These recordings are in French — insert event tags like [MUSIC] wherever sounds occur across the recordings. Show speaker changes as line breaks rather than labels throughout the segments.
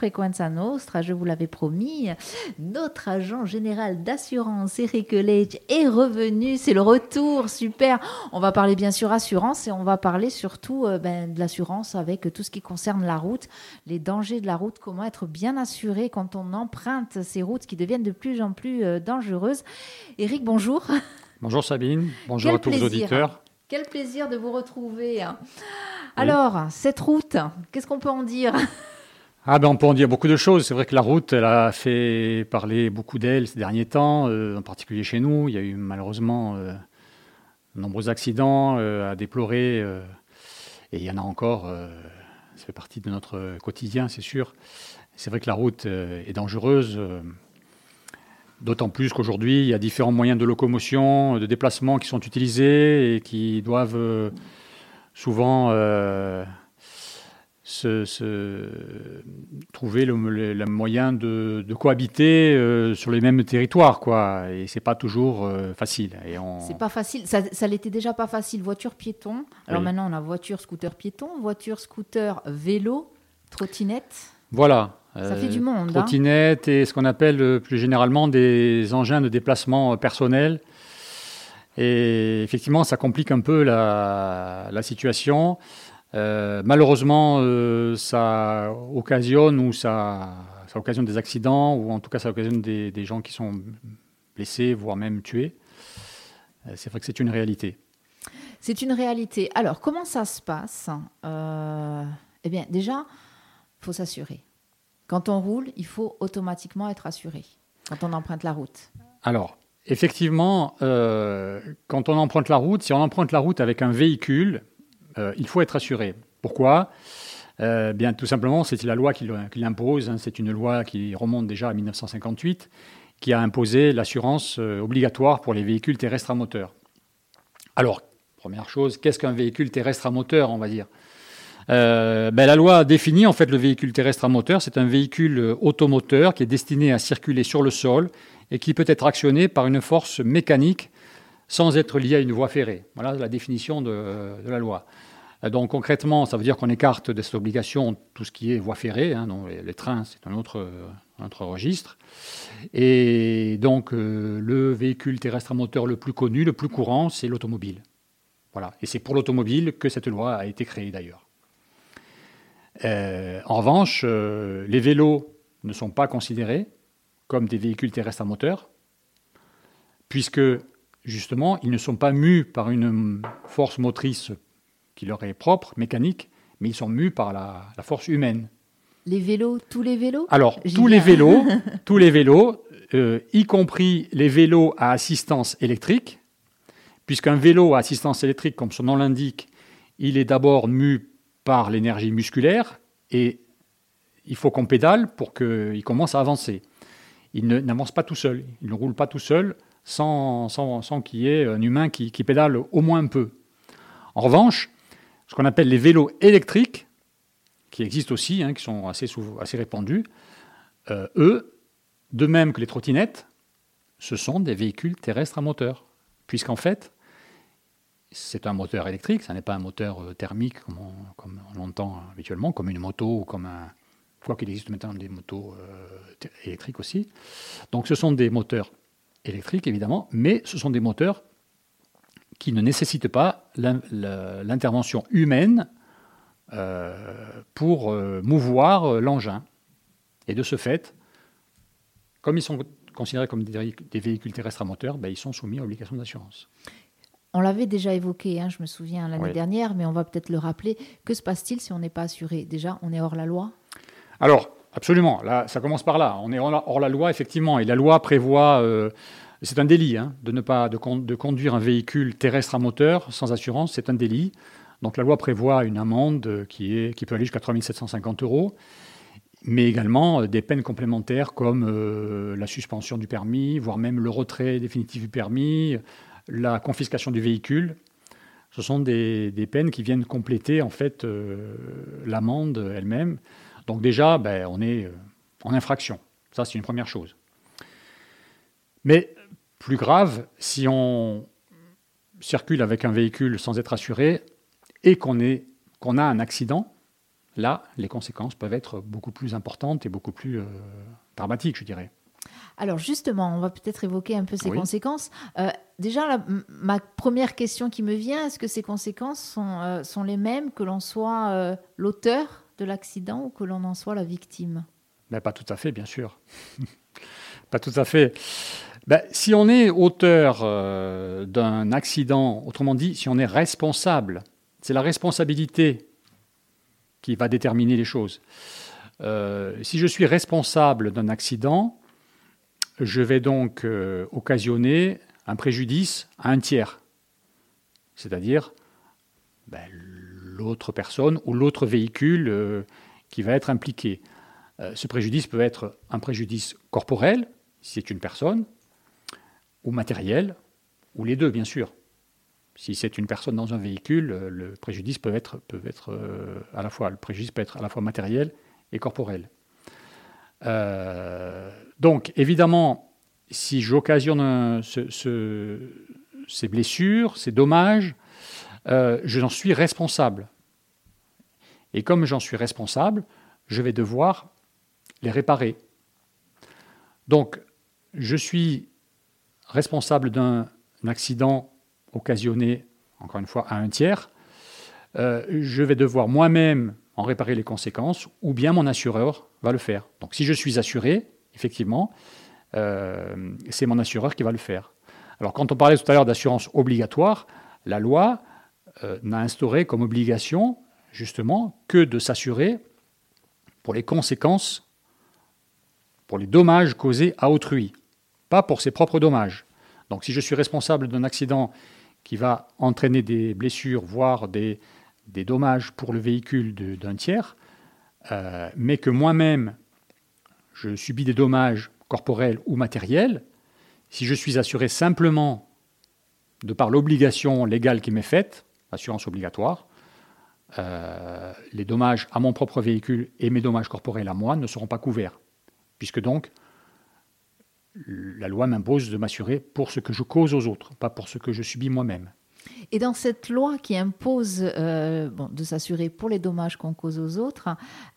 Frequenza Nostra, je vous l'avais promis, notre agent général d'assurance, Eric Leitch, est revenu. C'est le retour, super. On va parler bien sûr assurance et on va parler surtout euh, ben, de l'assurance avec tout ce qui concerne la route, les dangers de la route, comment être bien assuré quand on emprunte ces routes qui deviennent de plus en plus euh, dangereuses. Eric, bonjour.
Bonjour Sabine, bonjour à tous les auditeurs.
Quel plaisir de vous retrouver. Alors, cette route, qu'est-ce qu'on peut en dire?
Ah ben on peut en dire beaucoup de choses. C'est vrai que la route, elle a fait parler beaucoup d'elle ces derniers temps, euh, en particulier chez nous. Il y a eu malheureusement euh, de nombreux accidents euh, à déplorer, et il y en a encore. ça fait partie de notre quotidien, c'est sûr. C'est vrai que la route est dangereuse, d'autant plus qu'aujourd'hui, il y a différents moyens de locomotion, de déplacement qui sont utilisés et qui doivent souvent se, trouver le, moyen de, cohabiter euh, sur les mêmes territoires, quoi. Et c'est pas toujours euh, facile. Et
on... C'est pas facile. Ça, ça l'était déjà pas facile. Voiture, piéton. Alors maintenant, on a voiture, scooter, piéton, voiture, scooter, vélo, trottinette.
Voilà.
Ça fait du monde.
Hein. Trottinette et ce qu'on appelle euh, plus généralement des engins de déplacement personnel. Et effectivement, ça complique un peu la, la situation. Euh, malheureusement, euh, ça occasionne ou ça, ça, occasionne des accidents ou en tout cas ça occasionne des, des gens qui sont blessés, voire même tués. Euh, c'est vrai que c'est une réalité.
C'est une réalité. Alors, comment ça se passe? Eh bien, déjà, il faut s'assurer. Quand on roule, il faut automatiquement être assuré quand on emprunte la route.
Alors, effectivement, quand on emprunte la route, si on emprunte la route avec un véhicule, euh, il faut être assuré. Pourquoi? Euh, bien, tout simplement, c'est la loi qui l'impose. Hein. c'est une loi qui remonte déjà à 1958, qui a imposé l'assurance euh, obligatoire pour les véhicules terrestres à moteur. Alors, première chose, qu'est-ce qu'un véhicule terrestre à moteur, on va dire? Ben, La loi définit en fait le véhicule terrestre à moteur. C'est un véhicule automoteur qui est destiné à circuler sur le sol et qui peut être actionné par une force mécanique sans être lié à une voie ferrée. Voilà la définition de, la loi. Donc concrètement, ça veut dire qu'on écarte de cette obligation tout ce qui est voie ferrée. Hein, les, trains, c'est un autre, registre. Et donc euh, le véhicule terrestre à moteur le plus connu, le plus courant, c'est l'automobile. Voilà. Et c'est pour l'automobile que cette loi a été créée d'ailleurs. Euh, en revanche, euh, les vélos ne sont pas considérés comme des véhicules terrestres à moteur, puisque justement, ils ne sont pas mus par une force motrice qui leur est propre, mécanique, mais ils sont mus par la, force humaine.
Les vélos, tous les vélos?
Alors, tous les vélos, [LAUGHS] tous les vélos, euh, y compris les vélos à assistance électrique, puisqu'un vélo à assistance électrique, comme son nom l'indique, il est d'abord mu par l'énergie musculaire et il faut qu'on pédale pour qu'il commence à avancer. Il n'avance pas tout seul, il ne roule pas tout seul, sans, qu'il y ait un humain qui, pédale au moins un peu. En revanche, ce qu'on appelle les vélos électriques, qui existent aussi, hein, qui sont assez, répandus, euh, eux, de même que les trottinettes, ce sont des véhicules terrestres à moteur. Puisqu'en fait, c'est un moteur électrique, ce n'est pas un moteur euh, thermique comme on, comme l'entend habituellement, comme une moto ou comme un. Quoi qu'il existe maintenant des motos euh, électriques aussi. Donc ce sont des moteurs électriques, évidemment, mais ce sont des moteurs qui ne nécessitent pas l'intervention humaine euh, pour euh, mouvoir euh, l'engin. Et de ce fait, comme ils sont considérés comme des, véhicules terrestres à moteur, ben, ils sont soumis à l'obligation d'assurance.
On l'avait déjà évoqué, hein, je me souviens, l'année dernière, mais on va peut-être le rappeler. Que se passe-t-il si on n'est pas assuré? Déjà, on est hors la loi?
Alors, Absolument. Là, ça commence par là. On est hors la loi, effectivement. Et la loi prévoit, euh, c'est un délit, hein, de ne pas de, conduire un véhicule terrestre à moteur sans assurance. C'est un délit. Donc la loi prévoit une amende qui, est, qui peut aller jusqu'à 3 750 euros, mais également euh, des peines complémentaires comme euh, la suspension du permis, voire même le retrait définitif du permis, la confiscation du véhicule. Ce sont des, peines qui viennent compléter en fait l'amende elle-même. Donc déjà, ben, on est euh, en infraction. Ça, c'est une première chose. Mais plus grave, si on circule avec un véhicule sans être assuré et qu'on a un accident, là, les conséquences peuvent être beaucoup plus importantes et beaucoup plus dramatiques, je dirais.
Alors justement, on va peut-être évoquer un peu ces conséquences. déjà, ma première question qui me vient, est-ce que ces conséquences sont, sont les mêmes que l'on soit l'auteur de l'accident ou que l'on en soit la victime?
Mais Pas tout à fait, bien sûr. [LAUGHS] pas tout à fait. Ben, si on est auteur euh, d'un accident, autrement dit, si on est responsable, c'est la responsabilité qui va déterminer les choses. Euh, si je suis responsable d'un accident, je vais donc euh, occasionner un préjudice à un tiers, c'est-à-dire ben, l'autre personne ou l'autre véhicule qui va être impliqué. ce préjudice peut être un préjudice corporel, si c'est une personne, ou matériel, ou les deux, bien sûr. Si c'est une personne dans un véhicule, euh, le préjudice peut être, peut être euh, à la fois le préjudice peut être à la fois matériel et corporel. Euh, donc, évidemment, si j'occasionne ces blessures, ces dommages, j'en suis responsable. Et comme j'en suis responsable, je vais devoir les réparer. Donc, je suis responsable d'un accident occasionné, encore une fois, à un tiers, euh, je vais devoir moi-même en réparer les conséquences, ou bien mon assureur va le faire. Donc si je suis assuré, effectivement, euh, c'est mon assureur qui va le faire. Alors quand on parlait tout à l'heure d'assurance obligatoire, la loi euh, n'a instauré comme obligation, justement, que de s'assurer pour les conséquences, pour les dommages causés à autrui pas pour ses propres dommages. Donc si je suis responsable d'un accident qui va entraîner des blessures, voire des, dommages pour le véhicule d'un tiers, euh, mais que moi-même, je subis des dommages corporels ou matériels, si je suis assuré simplement de par l'obligation légale qui m'est faite, assurance obligatoire, euh, les dommages à mon propre véhicule et mes dommages corporels à moi ne seront pas couverts, puisque donc la loi m'impose de m'assurer pour ce que je cause aux autres, pas pour ce que je subis moi-même.
Et dans cette loi qui impose euh, de s'assurer pour les dommages qu'on cause aux autres,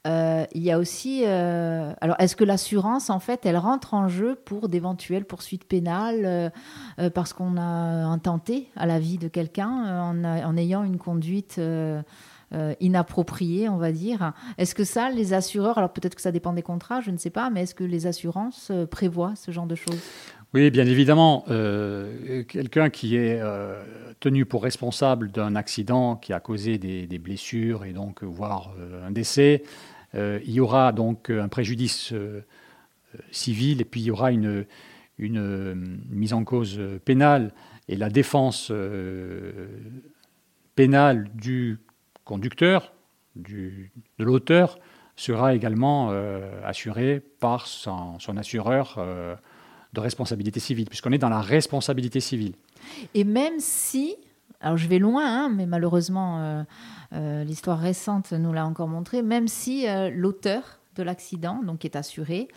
euh, il y a aussi. Euh, alors, est-ce que l'assurance, en fait, elle rentre en jeu pour d'éventuelles poursuites pénales parce qu'on a intenté à la vie de quelqu'un en, ayant une conduite euh, inapproprié, on va dire? Est-ce que ça, les assureurs, alors peut-être que ça dépend des contrats, je ne sais pas, mais est-ce que les assurances prévoient ce genre de choses?
Oui, bien évidemment. Quelqu'un qui est tenu pour responsable d'un accident qui a causé des, blessures et donc voire un décès, il y aura donc un préjudice civil et puis il y aura une, mise en cause pénale et la défense pénale du conducteur, du, de l'auteur, sera également euh, assuré par son, assureur euh, de responsabilité civile, puisqu'on est dans la responsabilité civile.
Et même si, alors je vais loin, hein, mais malheureusement, euh, l'histoire récente nous l'a encore montré, même si l'auteur de l'accident, donc est assuré,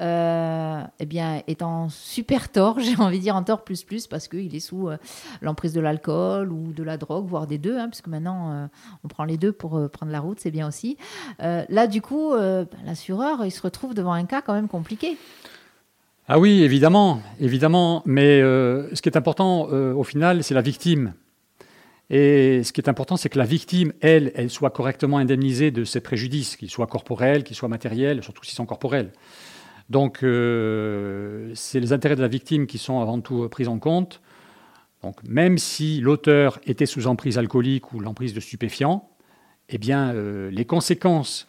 euh, eh bien, est en super tort, [LAUGHS] j'ai envie de dire en tort plus plus, parce qu'il est sous euh, l'emprise de l'alcool ou de la drogue, voire des deux, hein, puisque maintenant euh, on prend les deux pour euh, prendre la route, c'est bien aussi. là, du coup, ben, l'assureur, il se retrouve devant un cas quand même compliqué.
Ah oui, évidemment, évidemment, mais ce qui est important au final, c'est la victime. Et ce qui est important, c'est que la victime, elle, elle soit correctement indemnisée de ses préjudices, qu'ils soient corporels, qu'ils soient matériels, surtout s'ils sont corporels. Donc, euh, c'est les intérêts de la victime qui sont avant tout pris en compte. Donc, même si l'auteur était sous emprise alcoolique ou l'emprise de stupéfiants, eh bien, euh, les conséquences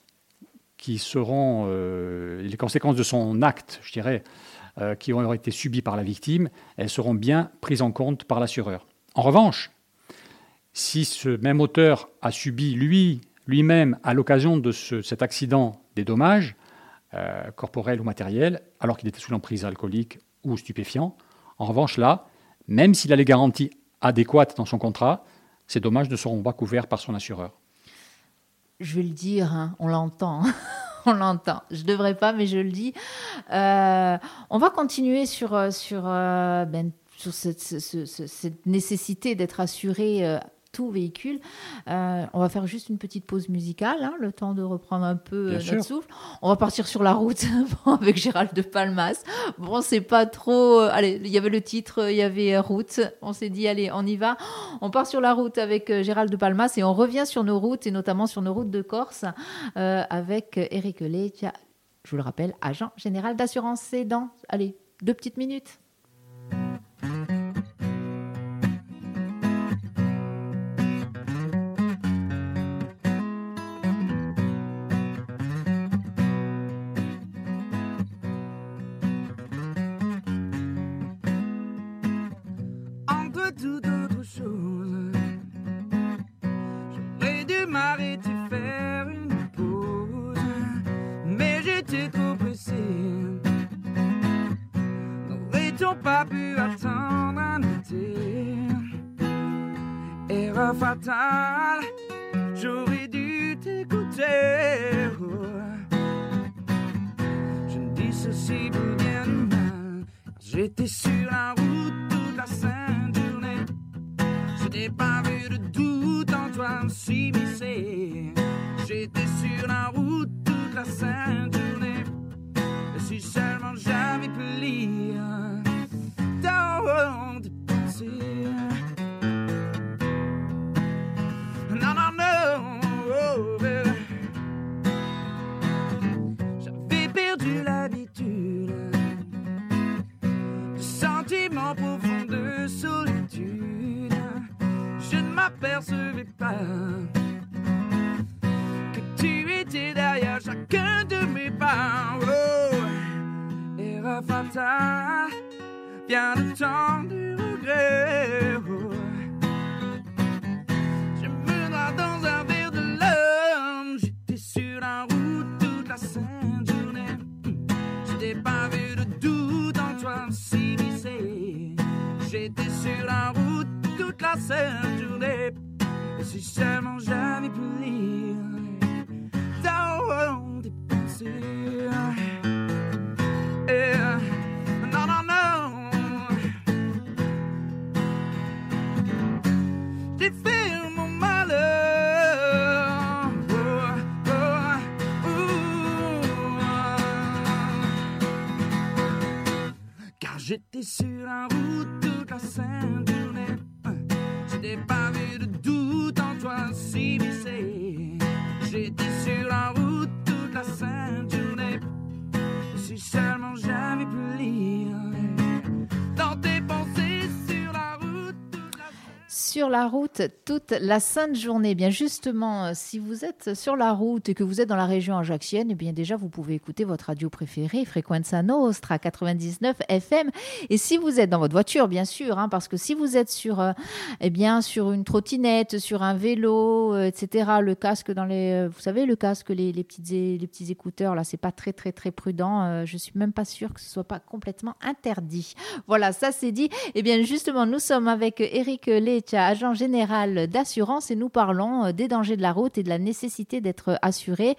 qui seront euh, les conséquences de son acte, je dirais, qui ont été subies par la victime, elles seront bien prises en compte par l'assureur. En revanche, si ce même auteur a subi lui lui-même à l'occasion de cet accident des dommages, euh, corporel ou matériel, alors qu'il était sous l'emprise alcoolique ou stupéfiant. En revanche, là, même s'il a les garanties adéquates dans son contrat, ces dommages ne seront pas couverts par son assureur.
Je vais le dire, hein, on l'entend. L'entend. Je devrais pas, mais je le dis. Euh, on va continuer sur, euh, sur, ben, cette, cette, nécessité d'être assuré tout véhicule. Euh, on va faire juste une petite pause musicale, hein, le temps de reprendre un peu euh, notre souffle. On va partir sur la route [LAUGHS] avec Gérald de Palmas. Bon, c'est pas trop. Euh, allez, il y avait le titre, il y avait route. On s'est dit, allez, on y va. On part sur la route avec Gérald de Palmas et on revient sur nos routes et notamment sur nos routes de Corse avec Eric Leccia, je vous le rappelle, agent général d'assurance. C'est dans, allez, deux petites minutes.
Dis ceci mal. J'étais sur la route pas que tu étais derrière chacun de mes pas. Oh, erreur fatale, vient le temps du regret. Oh, je me noie dans un verre de l'homme, j'étais sur la route toute la sainte journée, je n'ai pas vu de doute en toi. J'étais sur la route toute la sainte si seulement j'avais pu lire dans tes pensées. non, non, non. J'ai fait mon malheur. Car j'étais sur la route la sainte journée. Pas vu de doute en toi s'immiscer. J'étais sur la route toute la sainte journée. Si seulement j'avais pu lire dans tes pensées. Sur la route
toute la sainte journée. Bien justement, euh, si vous êtes sur la route et que vous êtes dans la région ajaxienne, eh bien déjà vous pouvez écouter votre radio préférée, Frequenza Nostra 99 FM. Et si vous êtes dans votre voiture, bien sûr, hein, parce que si vous êtes sur, euh, eh bien sur une trottinette, sur un vélo, euh, etc., le casque dans les, vous savez, le casque, les, les les petits écouteurs, là, c'est pas très très très prudent. je suis même pas sûre que ce soit pas complètement interdit. Voilà, ça c'est dit. Eh bien justement, nous sommes avec Eric Lecha agent général d'assurance, et nous parlons euh, des dangers de la route et de la nécessité d'être assuré.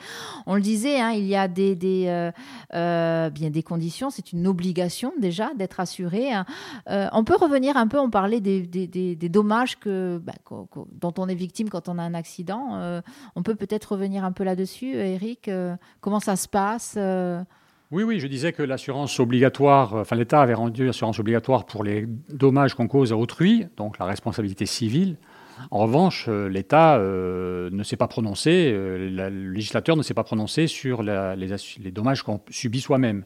On le disait, hein, il y a des, euh, euh, bien des conditions, c'est une obligation déjà d'être assuré. Hein. on peut revenir un peu, on parlait des, dommages que, bah, dont on est victime quand on a un accident. on peut peut-être revenir un peu là-dessus, Eric. comment ça se passe
oui, oui, je disais que l'assurance obligatoire, enfin l'État avait rendu l'assurance obligatoire pour les dommages qu'on cause à autrui, donc la responsabilité civile. En revanche, euh, l'État euh, ne s'est pas prononcé, euh, le législateur ne s'est pas prononcé sur les, dommages qu'on subit soi-même.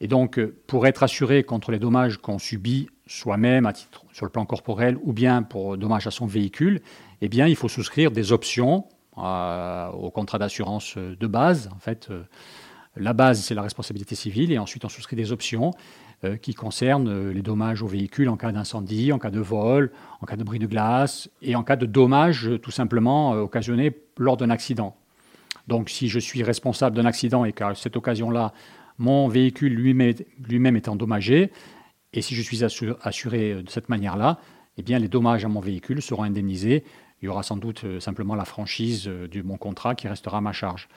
Et donc, pour être assuré contre les dommages qu'on subit soi-même à titre sur le plan corporel ou bien pour dommages à son véhicule, eh bien, il faut souscrire des options au contrat d'assurance de base, en fait la base, c'est la responsabilité civile, et ensuite on souscrit des options euh, qui concernent euh, les dommages au véhicule en cas d'incendie, en cas de vol, en cas de bris de glace, et en cas de dommages euh, tout simplement occasionnés lors d'un accident. Donc si je suis responsable d'un accident et qu'à cette occasion-là, mon véhicule lui-même est endommagé, et si je suis assuré de cette manière-là, eh bien les dommages à mon véhicule seront indemnisés. Il y aura sans doute simplement la franchise de mon contrat qui restera à ma charge.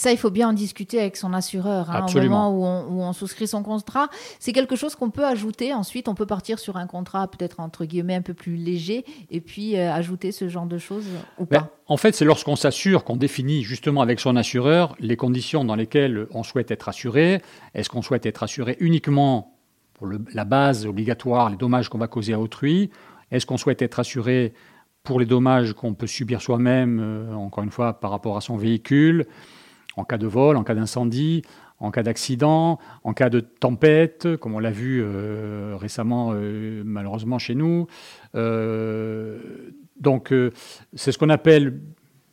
Ça, il faut bien en discuter avec son assureur hein, au moment où on, où on souscrit son contrat. C'est quelque chose qu'on peut ajouter. Ensuite, on peut partir sur un contrat peut-être entre guillemets un peu plus léger et puis euh, ajouter ce genre de choses ou
Ben,
pas.
en fait, c'est lorsqu'on s'assure qu'on définit justement avec son assureur les conditions dans lesquelles on souhaite être assuré. Est-ce qu'on souhaite être assuré uniquement pour le- la base obligatoire, les dommages qu'on va causer à autrui? Est-ce qu'on souhaite être assuré pour les dommages qu'on peut subir soi-même, euh, encore une fois, par rapport à son véhicule, en cas de vol, en cas d'incendie, en cas d'accident, en cas de tempête, comme on l'a vu euh, récemment, euh, malheureusement chez nous. Euh, donc, c'est ce qu'on appelle,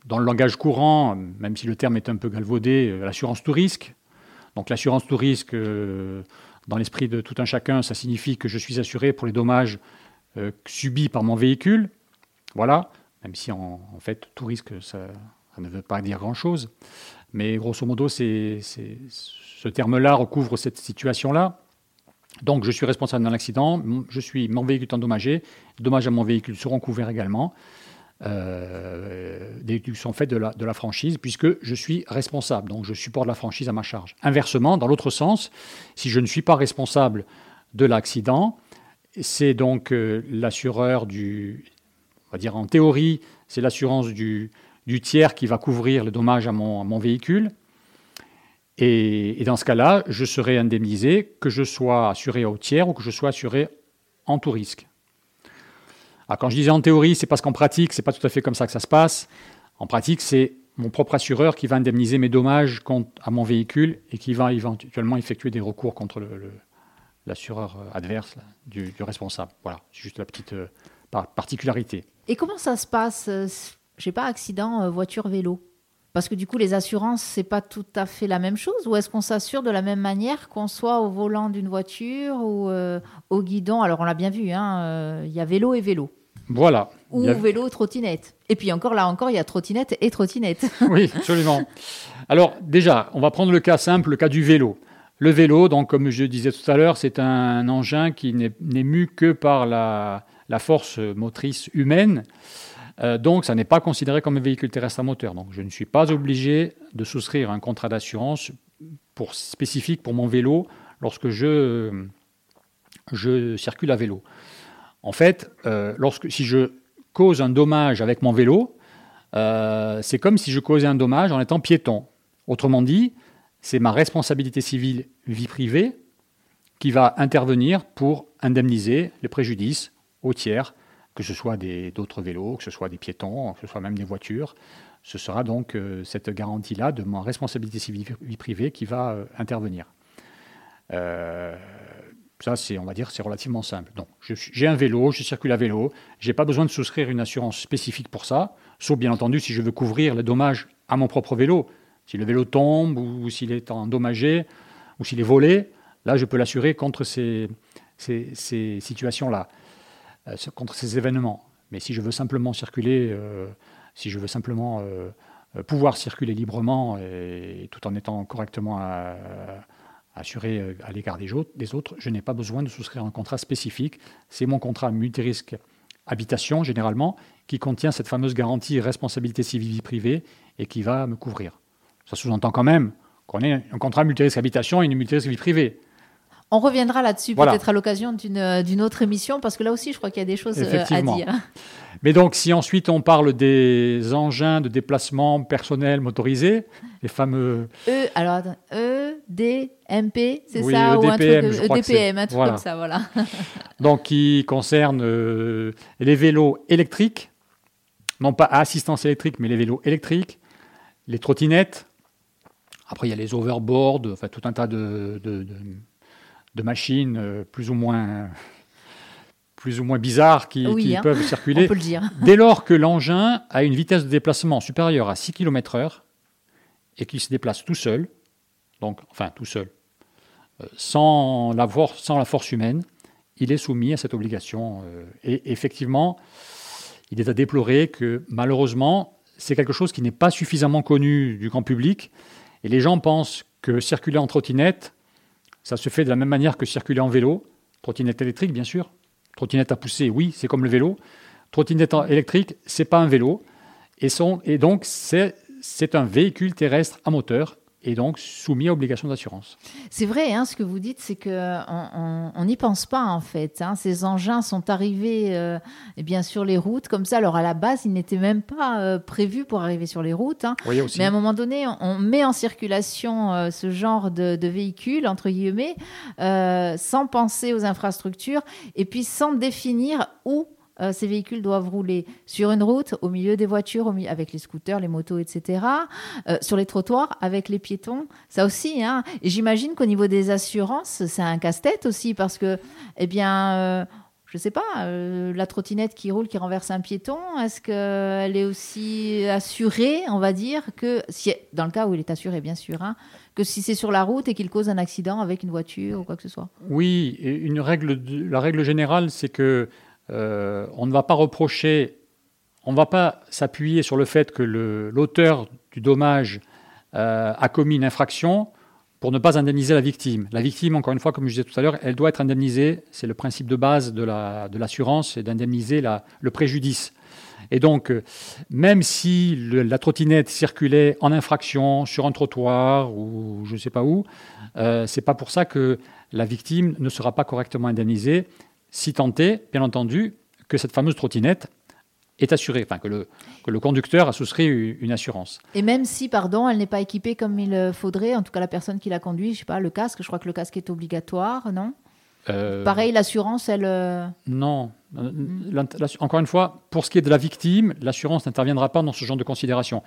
dans le langage courant, même si le terme est un peu galvaudé, l'assurance tout risque. Donc, l'assurance tout risque, dans l'esprit de tout un chacun, ça signifie que je suis assuré pour les dommages subis par mon véhicule. Voilà, même si en fait, tout risque, ça, ça ne veut pas dire grand-chose. Mais grosso modo, ce terme-là recouvre cette situation-là. Donc, je suis responsable d'un accident, je suis, mon véhicule est endommagé, dommages à mon véhicule seront couverts également. Euh, des déductions faites de la, de la franchise, puisque je suis responsable, donc je supporte la franchise à ma charge. Inversement, dans l'autre sens, si je ne suis pas responsable de l'accident, c'est donc euh, l'assureur du, on va dire en théorie, c'est l'assurance du, du tiers qui va couvrir le dommage à mon, véhicule. Et, dans ce cas-là, je serai indemnisé, que je sois assuré au tiers ou que je sois assuré en tout risque. Alors, quand je disais en théorie, c'est parce qu'en pratique, c'est pas tout à fait comme ça que ça se passe. En pratique, c'est mon propre assureur qui va indemniser mes dommages à mon véhicule et qui va éventuellement effectuer des recours contre l'assureur euh, adverse du, responsable. Voilà, c'est juste la petite euh, par- particularité.
Et comment ça se passe Je sais pas, accident euh, voiture-vélo Parce que du coup, les assurances, c'est pas tout à fait la même chose Ou est-ce qu'on s'assure de la même manière qu'on soit au volant d'une voiture ou euh, au guidon? Alors, on l'a bien vu, hein, euh, il y a vélo et vélo.
Voilà.
Ou
a-
vélo, trottinette. Et puis encore, là encore, il y a trottinette et trottinette. [LAUGHS]
Oui, absolument. Alors déjà, on va prendre le cas simple, le cas du vélo. Le vélo, donc comme je disais tout à l'heure, c'est un engin qui n'est n'est mu que par la, la force motrice humaine. Euh, donc ça n'est pas considéré comme un véhicule terrestre à moteur. Donc je ne suis pas obligé de souscrire un contrat d'assurance spécifique pour mon vélo lorsque je, je circule à vélo. En fait, euh, lorsque, si je cause un dommage avec mon vélo, euh, c'est comme si je causais un dommage en étant piéton. Autrement dit, c'est ma responsabilité civile vie privée qui va intervenir pour indemniser les préjudices aux tiers, que ce soit d'autres vélos, que ce soit des piétons, que ce soit même des voitures. Ce sera donc euh, cette garantie-là de ma responsabilité civile privée qui va euh, intervenir. Euh, ça, c'est, on va dire, c'est relativement simple. Donc, j'ai un vélo, je circule à vélo, j'ai pas besoin de souscrire une assurance spécifique pour ça, sauf bien entendu si je veux couvrir les dommages à mon propre vélo. Si le vélo tombe ou s'il est endommagé ou s'il est volé, là, je peux l'assurer contre ces, situations-là, contre ces événements. Mais si je veux simplement circuler, euh, si je veux simplement euh, euh, pouvoir circuler librement et, tout en étant correctement euh, assuré euh, à l'égard des, autres- je n'ai pas besoin de souscrire un contrat spécifique. C'est mon contrat multirisque habitation, généralement, qui contient cette fameuse garantie responsabilité civile privée et qui va me couvrir. Ça sous-entend quand même qu'on ait un contrat multirisque habitation et une multirisque vie privée.
On reviendra là-dessus
Voilà.
peut-être à l'occasion d'une euh, d'une autre émission, parce que là aussi, je crois qu'il y a des choses euh, à dire. [LAUGHS]
Mais donc, si ensuite on parle des engins de déplacement personnel motorisés, les fameux
E, alors attends, E, D, MP, c'est
Oui,
ça Ou un truc,
c'est-
EDPM, un truc
voilà.
comme ça, voilà. [LAUGHS]
donc qui concernent euh, les vélos électriques, non pas à assistance électrique, mais les vélos électriques, les trottinettes. Après, il y a les overboards, enfin tout un tas de, de, de- de machines euh, plus ou moins plus ou moins bizarres qui,
Oui,
qui
hein.
peuvent [LAUGHS]
On
circuler.
peut le dire.
Dès lors que l'engin a une vitesse de déplacement supérieure à 6 km/h et qu'il se déplace tout seul, donc enfin tout seul, euh, sans la, force, sans la force humaine, il est soumis à cette obligation. euh, et effectivement, il est à déplorer que malheureusement, c'est quelque chose qui n'est pas suffisamment connu du grand public. Et les gens pensent que circuler en trottinette, ça se fait de la même manière que circuler en vélo. Trottinette électrique, bien sûr. Trottinette à pousser, oui, c'est comme le vélo. Trottinette électrique, c'est pas un vélo. Et, et donc, c'est un véhicule terrestre à moteur et donc soumis à obligation d'assurance.
C'est vrai, hein, ce que vous dites, c'est qu'on on n'y pense pas en fait. hein. Ces engins sont arrivés euh, eh bien, sur les routes comme ça. Alors à la base, ils n'étaient même pas euh, prévus pour arriver sur les routes. hein. Mais à un moment donné, on- on met en circulation euh, ce genre de, de véhicules, entre guillemets, euh, sans penser aux infrastructures et puis sans définir où euh, ces véhicules doivent rouler sur une route, au milieu des voitures, avec les scooters, les motos, etc. euh, sur les trottoirs, avec les piétons, ça aussi. Hein. Et j'imagine qu'au niveau des assurances, c'est un casse-tête aussi parce que, eh bien, euh, je sais pas, la trottinette qui roule, qui renverse un piéton, est-ce qu'elle est aussi assurée, on va dire, que si, dans le cas où il est assuré, bien sûr, hein, que si c'est sur la route et qu'il cause un accident avec une voiture ou quoi que ce soit?
Oui, une règle, la règle générale, c'est que euh, on ne va pas reprocher, on ne va pas s'appuyer sur le fait que l'auteur du dommage euh, a commis une infraction pour ne pas indemniser la victime. La victime, encore une fois, comme je disais tout à l'heure, elle doit être indemnisée. C'est le principe de base de la- de l'assurance, c'est d'indemniser le préjudice. Et donc, euh, même si la trottinette circulait en infraction sur un trottoir ou je ne sais pas où, euh, c'est pas pour ça que la victime ne sera pas correctement indemnisée, si tant est, bien entendu, que cette fameuse trottinette est assurée, enfin que le, que le conducteur a souscrit une assurance.
Et même si, pardon, elle n'est pas équipée comme il euh, faudrait, en tout cas la personne qui la conduit, je sais pas, le casque, je crois que le casque est obligatoire, non?
Euh,
Pareil, l'assurance, elle... euh,
Non. L'assu- Encore une fois, pour ce qui est de la victime, l'assurance n'interviendra pas dans ce genre de considération.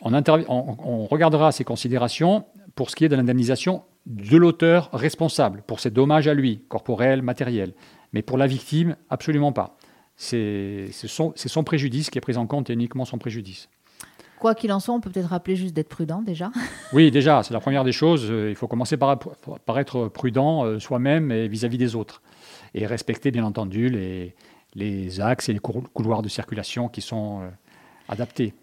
On, intervi- on- on regardera ces considérations pour ce qui est de l'indemnisation de l'auteur responsable, pour ses dommages à lui, corporels, matériels. Mais pour la victime, absolument pas. C'est son, préjudice qui est pris en compte et uniquement son préjudice.
Quoi qu'il en soit, on peut peut-être rappeler juste d'être prudent déjà. [LAUGHS]
Oui, déjà, c'est la première des choses. Euh, Il faut commencer par, par être prudent euh, soi-même et vis-à-vis des autres. Et respecter, bien entendu, les, les axes et les couloirs de circulation qui sont euh, adaptés.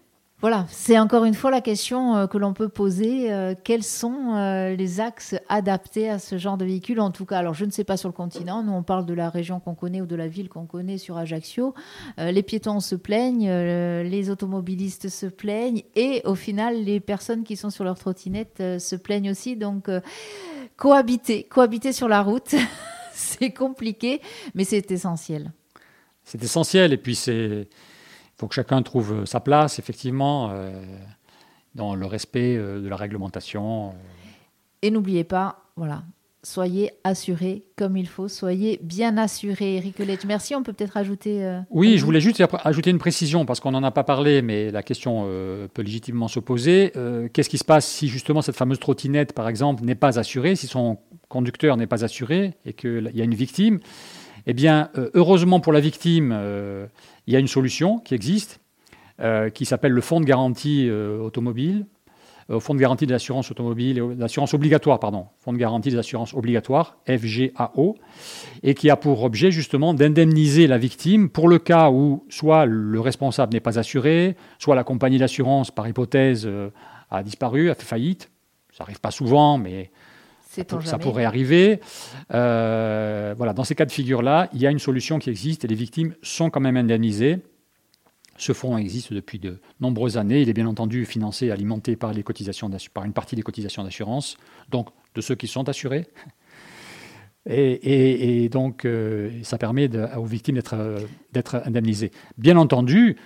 Voilà, c'est encore une fois la question euh, que l'on peut poser. euh, quels sont euh, les axes adaptés à ce genre de véhicule En tout cas, alors je ne sais pas sur le continent. Nous, on parle de la région qu'on connaît ou de la ville qu'on connaît sur Ajaccio. Les piétons se plaignent, les automobilistes se plaignent, et au final, les personnes qui sont sur leur trottinette se plaignent aussi. Donc, cohabiter, cohabiter sur la route, [LAUGHS] c'est compliqué, mais c'est essentiel.
C'est essentiel. Et puis, c'est faut que chacun trouve sa place, effectivement, euh, dans le respect euh, de la réglementation.
Et n'oubliez pas, voilà, soyez assurés comme il faut, soyez bien assurés. Eric merci. On peut peut-être ajouter. euh,
Oui, je voulais juste ajouter une précision, parce qu'on n'en a pas parlé, mais la question euh, peut légitimement se poser. Euh, Qu'est-ce qui se passe si justement cette fameuse trottinette, par exemple, n'est pas assurée, si son conducteur n'est pas assuré et qu'il y a une victime? Eh bien, euh, heureusement pour la victime, euh, il y a une solution qui existe, euh, qui s'appelle le Fonds de garantie automobile, Fonds de garantie de l'assurance automobile, l'assurance obligatoire, pardon, Fonds de garantie des assurances obligatoires, FGAO, et qui a pour objet justement d'indemniser la victime pour le cas où soit le responsable n'est pas assuré, soit la compagnie d'assurance, par hypothèse, a disparu, a fait faillite. Ça n'arrive pas souvent, mais ça, pourrait arriver. Euh, voilà, dans ces cas de figure-là, il y a une solution qui existe et les victimes sont quand même indemnisées. Ce fonds existe depuis de nombreuses années. Il est bien entendu financé, alimenté par, les cotisations d'assu- par une partie des cotisations d'assurance, donc de ceux qui sont assurés. Et, et- et donc, euh, ça permet de- aux victimes d'être euh, d'être indemnisées. Bien entendu,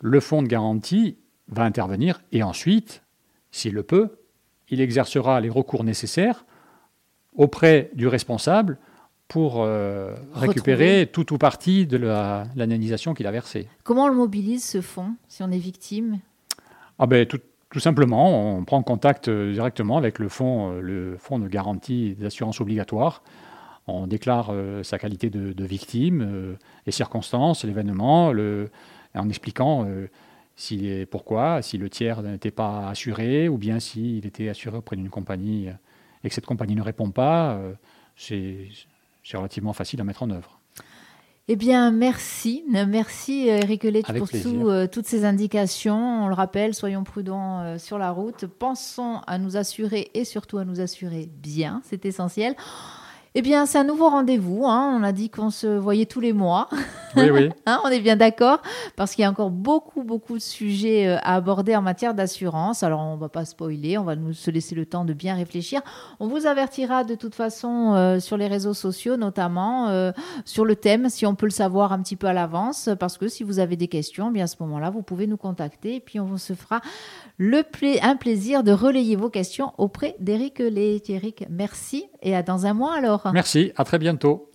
le fonds de garantie va intervenir et ensuite, s'il le peut, il exercera les recours nécessaires auprès du responsable pour euh, récupérer tout ou partie de l'indemnisation qu'il a versée.
Comment on le mobilise ce fonds si on est victime?
Ah ben, tout, tout simplement, on prend contact euh, directement avec le fonds, euh, le fonds de garantie d'assurance obligatoire. On déclare euh, sa qualité de, de victime, euh, les circonstances, l'événement, le- en expliquant pourquoi, si le tiers n'était pas assuré, ou bien s'il était assuré auprès d'une compagnie et que cette compagnie ne répond pas. euh, c'est relativement facile à mettre en œuvre.
Eh bien, merci. Merci, Eric
Avec
pour tout, euh, toutes ces indications. On le rappelle, soyons prudents euh, sur la route. Pensons à nous assurer et surtout à nous assurer bien. C'est essentiel. Eh bien, c'est un nouveau rendez-vous. hein. On a dit qu'on se voyait tous les mois.
Oui, oui. [LAUGHS]
Hein, on est bien d'accord parce qu'il y a encore beaucoup, beaucoup de sujets euh, à aborder en matière d'assurance. Alors, on va pas spoiler, on va nous se laisser le temps de bien réfléchir. On vous avertira de toute façon euh, sur les réseaux sociaux, notamment euh, sur le thème, si on peut le savoir un petit peu à l'avance, parce que si vous avez des questions, eh bien à ce moment-là, vous pouvez nous contacter et puis on se fera le un plaisir de relayer vos questions auprès d'Éric Lé. Eric, merci et à dans un mois alors.
Merci, à très bientôt.